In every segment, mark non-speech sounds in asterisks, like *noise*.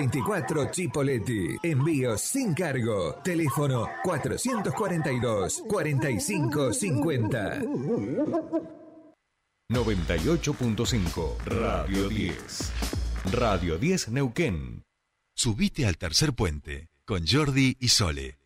24 Chipoletti. Envío sin cargo. Teléfono 442 4550. 98.5 Radio 10. Radio 10 Neuquén. Subite al tercer puente con Jordi y Sole.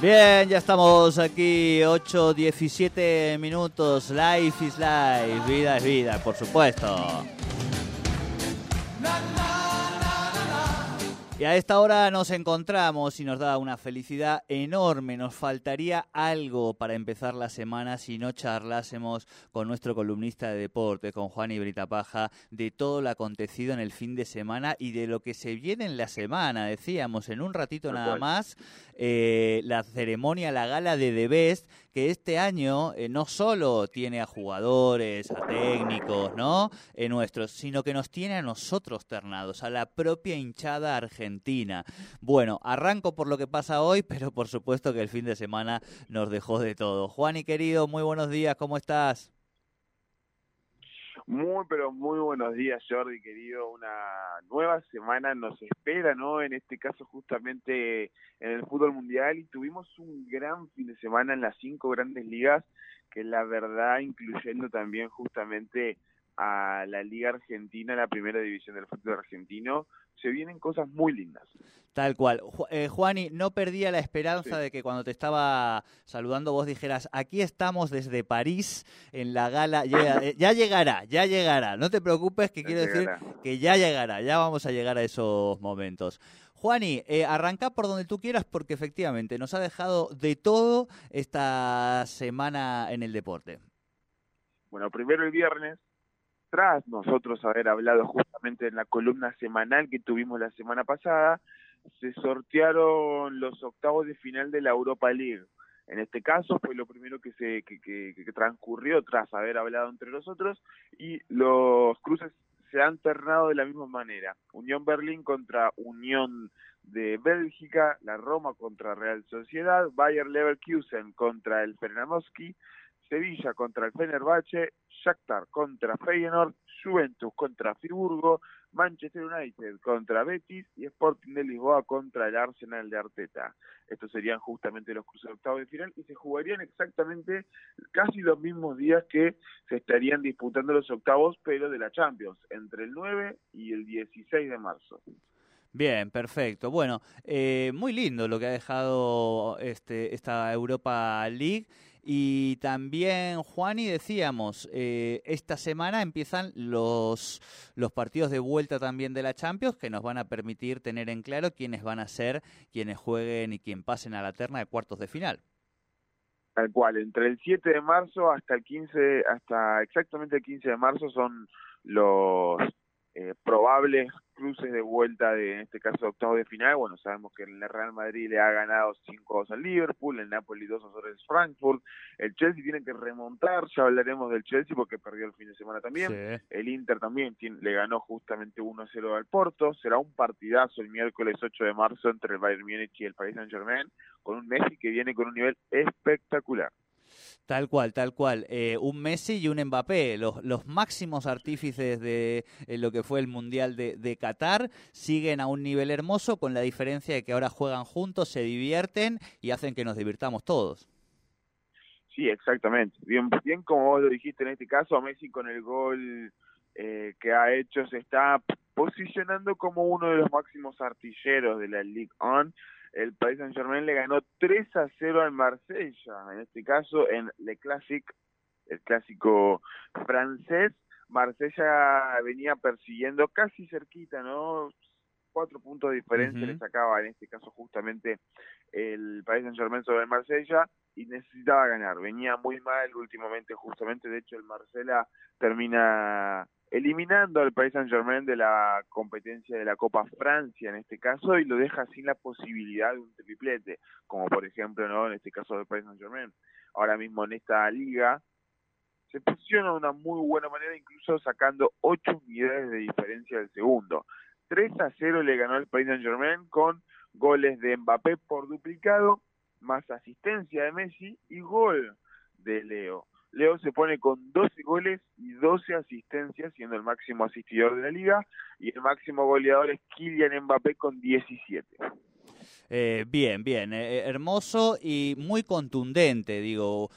Bien, ya estamos aquí, 8, 17 minutos, life is life, vida es vida, por supuesto. Y a esta hora nos encontramos y nos da una felicidad enorme. Nos faltaría algo para empezar la semana si no charlásemos con nuestro columnista de deporte, con Juan Ibrita Paja, de todo lo acontecido en el fin de semana y de lo que se viene en la semana. Decíamos en un ratito nada más eh, la ceremonia, la gala de The Best, que este año eh, no solo tiene a jugadores, a técnicos, ¿no? Eh, nuestros, sino que nos tiene a nosotros ternados, a la propia hinchada argentina. Bueno, arranco por lo que pasa hoy, *laughs* pero por supuesto que el fin de semana nos dejó de todo. Juan y querido, muy buenos días, ¿cómo estás? Muy, pero muy buenos días, Jordi, querido. Una nueva semana nos espera, ¿no? En este caso, justamente en el fútbol mundial, y tuvimos un gran fin de semana en las cinco grandes ligas, que la verdad, incluyendo también justamente a la Liga Argentina, la primera división del fútbol argentino, se vienen cosas muy lindas. Tal cual. Eh, Juani, no perdía la esperanza de que cuando te estaba saludando vos dijeras, aquí estamos desde París en la gala, eh, ya llegará, ya llegará, no te preocupes que quiero decir que ya llegará, ya vamos a llegar a esos momentos. Juani, eh, arranca por donde tú quieras porque efectivamente nos ha dejado de todo esta semana en el deporte. Bueno, primero el viernes tras nosotros haber hablado justamente en la columna semanal que tuvimos la semana pasada, se sortearon los octavos de final de la Europa League. En este caso fue lo primero que se que, que, transcurrió tras haber hablado entre nosotros y los cruces se han ternado de la misma manera. Unión Berlín contra Unión de Bélgica, la Roma contra Real Sociedad, Bayer Leverkusen contra el Fernamoski, Sevilla contra el Fenerbahce, Shakhtar contra Feyenoord, Juventus contra Friburgo, Manchester United contra Betis y Sporting de Lisboa contra el Arsenal de Arteta. Estos serían justamente los cruces de octavos de final y se jugarían exactamente casi los mismos días que se estarían disputando los octavos, pero de la Champions, entre el 9 y el 16 de marzo. Bien, perfecto. Bueno, eh, muy lindo lo que ha dejado este, esta Europa League. Y también, Juan, y decíamos, eh, esta semana empiezan los, los partidos de vuelta también de la Champions que nos van a permitir tener en claro quiénes van a ser, quienes jueguen y quién pasen a la terna de cuartos de final. Tal cual, entre el 7 de marzo hasta el 15, hasta exactamente el 15 de marzo son los eh, probables cruces de vuelta de, en este caso, octavos de final. Bueno, sabemos que el Real Madrid le ha ganado 5-2 al Liverpool, el Napoli 2 a el Frankfurt, el Chelsea tiene que remontar, ya hablaremos del Chelsea porque perdió el fin de semana también, el Inter también le ganó justamente 1-0 al Porto, será un partidazo el miércoles 8 de marzo entre el Bayern Múnich y el Paris Saint-Germain, con un Messi que viene con un nivel espectacular. Tal cual, tal cual. Eh, un Messi y un Mbappé, los, los máximos artífices de eh, lo que fue el Mundial de, Qatar, siguen a un nivel hermoso con la diferencia de que ahora juegan juntos, se divierten y hacen que nos divirtamos todos. Sí, exactamente. Bien, bien como vos lo dijiste en este caso, Messi con el gol eh, que ha hecho se está posicionando como uno de los máximos artilleros de la Ligue 1 el Paris Saint Germain le ganó 3 a 0 al Marsella, en este caso en Le Classic, el clásico francés. Marsella venía persiguiendo casi cerquita, ¿no? Cuatro puntos de diferencia le sacaba en este caso justamente el Paris Saint Germain sobre el Marsella y necesitaba ganar. Venía muy mal últimamente, justamente. De hecho, el Marsella termina eliminando al Paris Saint Germain de la competencia de la Copa Francia en este caso y lo deja sin la posibilidad de un triplete, como por ejemplo no en este caso del Paris Saint Germain. Ahora mismo en esta liga se posiciona de una muy buena manera, incluso sacando 8 unidades de diferencia del segundo. 3 a 0 le ganó el Paris Saint Germain con goles de Mbappé por duplicado, más asistencia de Messi y gol de Leo. Leo se pone con 12 goles y 12 asistencias, siendo el máximo asistidor de la liga, y el máximo goleador es Kylian Mbappé con 17. Eh, bien, bien, eh, eh, hermoso y muy contundente, digo.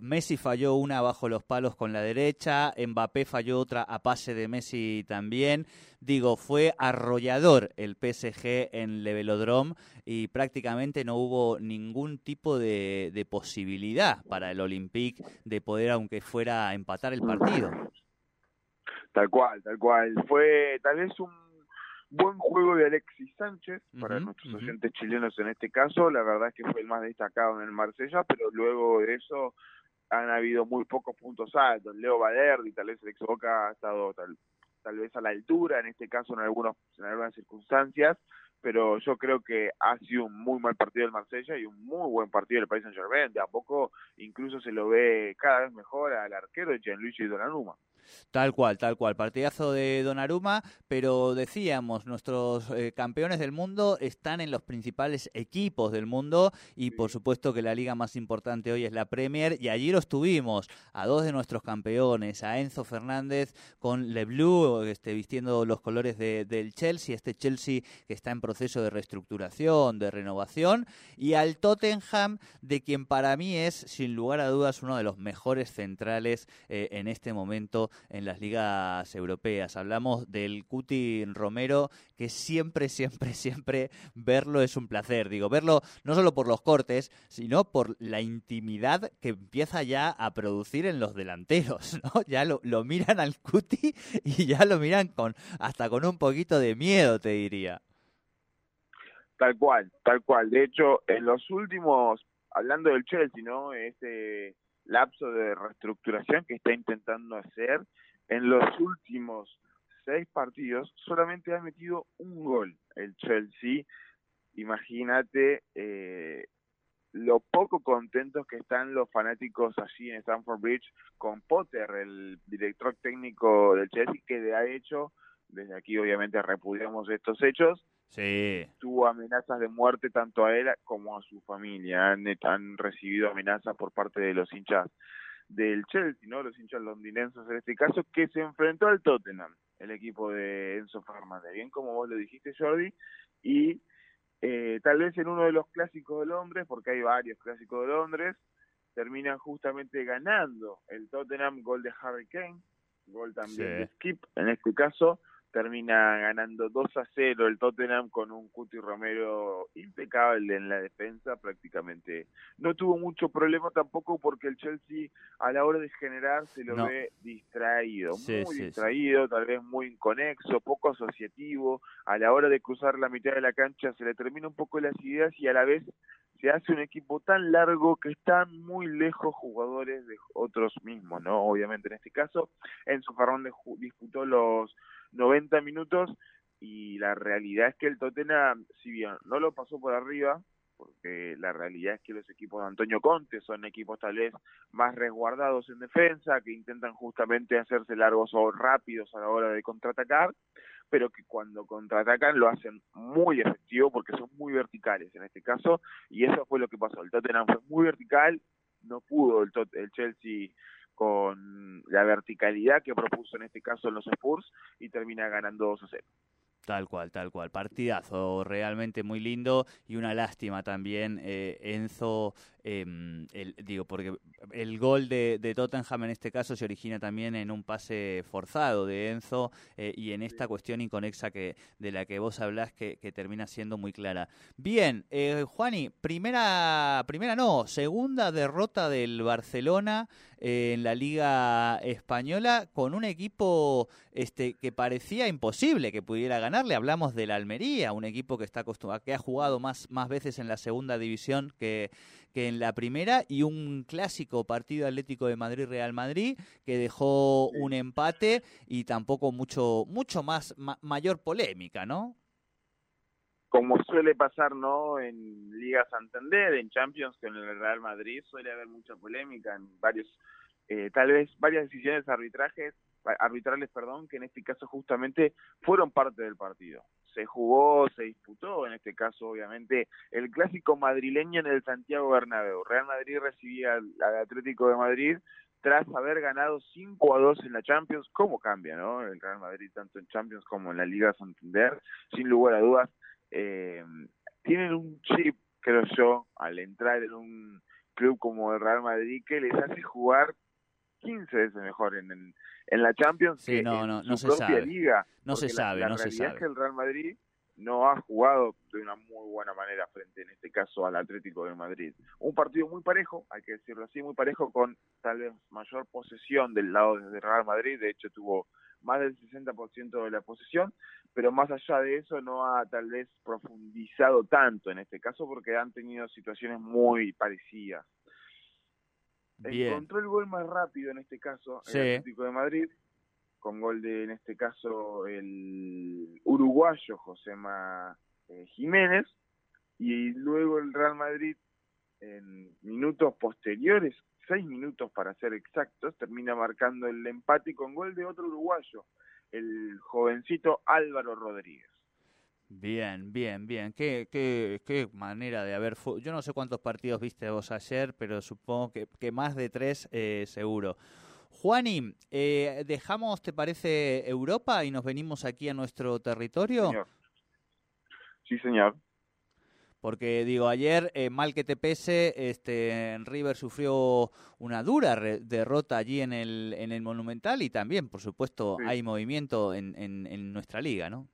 Messi falló una bajo los palos con la derecha, Mbappé falló otra a pase de Messi también. Digo, fue arrollador el PSG en el y prácticamente no hubo ningún tipo de, de posibilidad para el Olympique de poder, aunque fuera, empatar el partido. Tal cual, tal cual. Fue tal vez un buen juego de Alexis Sánchez, para nuestros oyentes chilenos en este caso, la verdad es que fue el más destacado en el Marsella, pero luego de eso han habido muy pocos puntos altos. Leo Valerdi, tal vez el ex Boca ha estado tal, tal vez a la altura, en este caso en, algunos, en algunas circunstancias, pero yo creo que ha sido un muy mal partido del Marsella y un muy buen partido del País Saint-Germain. De a poco incluso se lo ve cada vez mejor al arquero de Gianluigi Donnarumma. Tal cual, tal cual. Partidazo de Donnarumma, pero decíamos, nuestros eh, campeones del mundo están en los principales equipos del mundo y por supuesto que la liga más importante hoy es la Premier y allí los tuvimos a dos de nuestros campeones, a Enzo Fernández con Le Blue, este, vistiendo los colores del Chelsea, este Chelsea que está en proceso de reestructuración, de renovación, y al Tottenham, de quien para mí es, sin lugar a dudas, uno de los mejores centrales eh, en este momento en las ligas europeas. Hablamos del Cuti Romero, que siempre, siempre, *laughs* siempre verlo es un placer. Digo, verlo no solo por los cortes, sino por la intimidad que empieza ya a producir en los delanteros, *laughs* ¿no? Ya lo, lo miran al Cuti *laughs* y ya lo miran con hasta con un poquito de miedo, te diría. Tal cual, tal cual. De hecho, en los últimos, hablando del Chelsea, ¿no? Ese lapso de reestructuración que está intentando hacer, en los últimos seis partidos solamente ha metido un gol el Chelsea. Imagínate eh, lo poco contentos que están los fanáticos allí en Stamford Bridge con Potter, el director técnico del Chelsea, que de ha hecho, desde aquí obviamente repudiamos estos hechos, Sí. Tuvo amenazas de muerte tanto a él como a su familia. Han, han recibido amenazas por parte de los hinchas del Chelsea, ¿no? Los hinchas londinenses en este caso, que se enfrentó al Tottenham, el equipo de Enzo Fernández. Bien como vos lo dijiste, Jordi. Y eh, tal vez en uno de los clásicos de Londres, porque hay varios clásicos de Londres, terminan justamente ganando el Tottenham, gol de Harry Kane, gol también de Skip, en este caso, termina ganando 2 a 0 el Tottenham con un Cuti Romero impecable en la defensa, prácticamente. No tuvo mucho problema tampoco porque el Chelsea a la hora de generar se lo ve distraído, muy distraído, tal vez muy inconexo, poco asociativo, a la hora de cruzar la mitad de la cancha se le termina un poco las ideas y a la vez se hace un equipo tan largo que están muy lejos jugadores de otros mismos, ¿no? Obviamente en este caso, Enzo Fernández disputó los 90 minutos y la realidad es que el Tottenham, si bien no lo pasó por arriba, porque la realidad es que los equipos de Antonio Conte son equipos tal vez más resguardados en defensa, que intentan justamente hacerse largos o rápidos a la hora de contraatacar, pero que cuando contraatacan lo hacen muy efectivo porque son muy verticales en este caso, y eso fue lo que pasó. El Tottenham fue muy vertical, no pudo el, el Chelsea con la verticalidad que propuso en este caso los Spurs y termina ganando 2 a 0. Tal cual, tal cual. Partidazo realmente muy lindo y una lástima también, eh, Enzo, em, el, digo, porque el gol de, de, Tottenham en este caso se origina también en un pase forzado de Enzo eh, y en esta cuestión inconexa que, de la que vos hablás que, que termina siendo muy clara. Bien, eh, Juani, primera, primera no, segunda derrota del Barcelona en la Liga Española con un equipo este, que parecía imposible que pudiera ganarle. Hablamos de la Almería, un equipo que, está acostumbrado, que ha jugado más, más veces en la segunda división que, que en la primera y un clásico partido Atlético de Madrid-Real Madrid que dejó un empate y tampoco mucho, mucho más, mayor polémica, ¿no? como suele pasar no en Liga Santander, en Champions con el Real Madrid, suele haber mucha polémica en varios, eh, tal vez varias decisiones arbitrajes, arbitrales, perdón, que en este caso justamente fueron parte del partido. Se jugó, se disputó, en este caso obviamente, el clásico madrileño en el Santiago Bernabéu. Real Madrid recibía al, Atlético de Madrid tras haber ganado 5 a 2 en la Champions. ¿Cómo cambia, no? El Real Madrid tanto en Champions como en la Liga Santander, sin lugar a dudas. Eh, tienen un chip, creo yo, al entrar en un club como el Real Madrid que les hace jugar 15 veces mejor en, en, la Champions que no, en no, su propia liga. No se sabe, la no realidad se sabe. es que el Real Madrid no ha jugado de una muy buena manera frente, en este caso, al Atlético de Madrid. Un partido muy parejo, hay que decirlo así, muy parejo, con tal vez mayor posesión del lado del Real Madrid. De hecho, tuvo más del 60% de la posesión, pero más allá de eso no ha tal vez profundizado tanto en este caso porque han tenido situaciones muy parecidas. Encontró el gol más rápido en este caso el Atlético de Madrid, con gol de en este caso el uruguayo Josema eh, Jiménez, y luego el Real Madrid en minutos posteriores, seis minutos para ser exactos, termina marcando el empate con gol de otro uruguayo, el jovencito Álvaro Rodríguez. Bien, bien, bien. Qué, qué, qué manera de haber... Yo no sé cuántos partidos viste vos ayer, pero supongo que, que más de tres eh, seguro. Juani, eh, ¿dejamos, te parece, Europa y nos venimos aquí a nuestro territorio? Señor. Sí, señor. Porque digo, ayer, eh, mal que te pese, este River sufrió una dura derrota allí en el, en el Monumental y también, por supuesto, hay movimiento en, en, en nuestra liga, ¿no?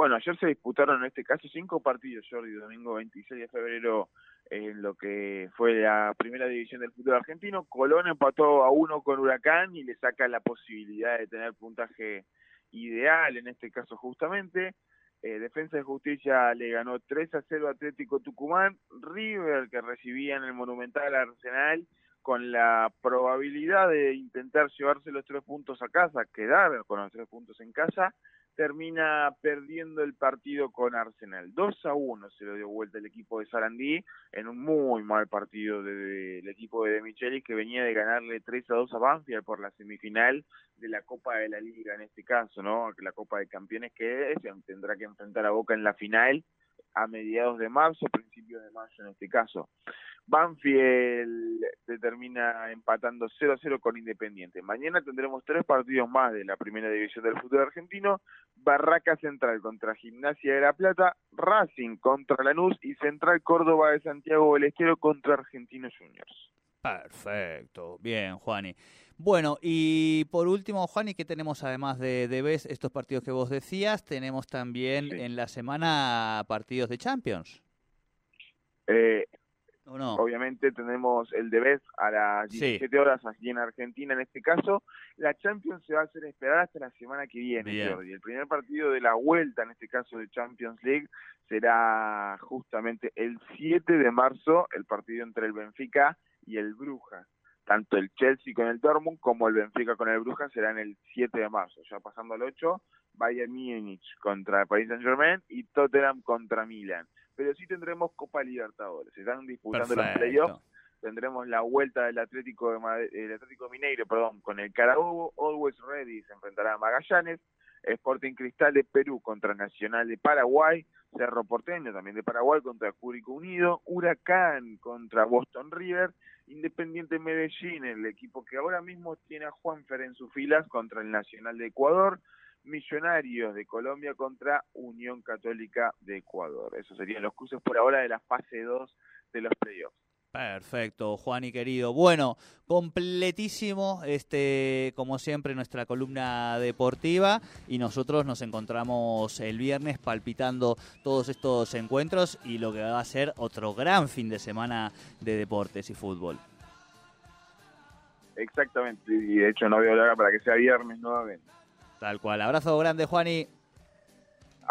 Bueno, ayer se disputaron en este caso cinco partidos, Jordi, domingo 26 de febrero en lo que fue la primera división del fútbol argentino. Colón empató a uno con Huracán y le saca la posibilidad de tener puntaje ideal, en este caso justamente. Eh, Defensa de Justicia le ganó 3 a 0 Atlético Tucumán. River, que recibía en el Monumental Arsenal, con la probabilidad de intentar llevarse los tres puntos a casa, quedar con los tres puntos en casa, termina perdiendo el partido con Arsenal. 2 a 1 se lo dio vuelta el equipo de Sarandí en un muy mal partido del equipo de, de Michelis que venía de ganarle 3 a 2 a Banfield por la semifinal de la Copa de la Liga en este caso, ¿no? La Copa de Campeones que tendrá que enfrentar a Boca en la final a mediados de marzo, principios de mayo en este caso. Banfield termina empatando 0 a 0 con Independiente. Mañana tendremos tres partidos más de la primera división del fútbol argentino. Barraca Central contra Gimnasia de La Plata, Racing contra Lanús y Central Córdoba de Santiago del Estero contra Argentinos Juniors. Perfecto, bien, Juani. Bueno, y por último, Juani, ¿qué tenemos además de, de estos partidos que vos decías? Tenemos también en la semana partidos de Champions. Eh, Obviamente tenemos el de a las 17 horas aquí en Argentina en este caso. La Champions se va a hacer esperar hasta la semana que viene, y El primer partido de la vuelta, en este caso de Champions League, será justamente el 7 de marzo, el partido entre el Benfica y el Brujas. Tanto el Chelsea con el Dortmund como el Benfica con el Brujas serán el 7 de marzo. Ya pasando al 8, Bayern Múnich contra Paris Saint-Germain y Tottenham contra Milan pero sí tendremos Copa Libertadores. Se están disputando los playoffs. Tendremos la vuelta del Atlético de el Atlético Mineiro, perdón, con el Carabobo. Always Ready se enfrentará a Magallanes. Sporting Cristal de Perú contra Nacional de Paraguay. Cerro Porteño también de Paraguay contra Cúrico Unido. Huracán contra Boston River. Independiente Medellín, el equipo que ahora mismo tiene a Juanfer en sus filas contra el Nacional de Ecuador. Millonarios de Colombia contra Unión Católica de Ecuador. Esos serían los cruces por ahora de la fase 2 de los playoffs. Perfecto, Juan y querido. Bueno, completísimo, este, como siempre, nuestra columna deportiva y nosotros nos encontramos el viernes palpitando todos estos encuentros y lo que va a ser otro gran fin de semana de deportes y fútbol. Exactamente, y de hecho no voy a hablar para que sea viernes nuevamente. Tal cual. Abrazo grande, Juani.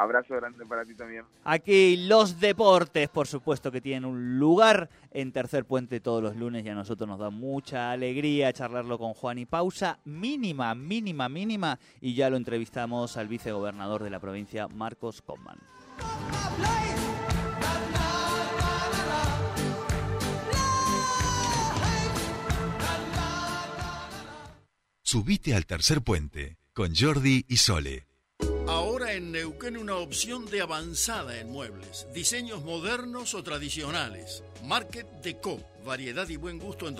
Abrazo grande para ti también. Aquí los deportes, por supuesto que tienen un lugar en Tercer Puente todos los lunes y a nosotros nos da mucha alegría charlarlo con Juan y pausa mínima, mínima, mínima y ya lo entrevistamos al vicegobernador de la provincia, Marcos Comman. Subite al tercer puente con Jordi y Sole. Ahora en Neuquén una opción de avanzada en muebles, diseños modernos o tradicionales. Market Deco, variedad y buen gusto en dormitorios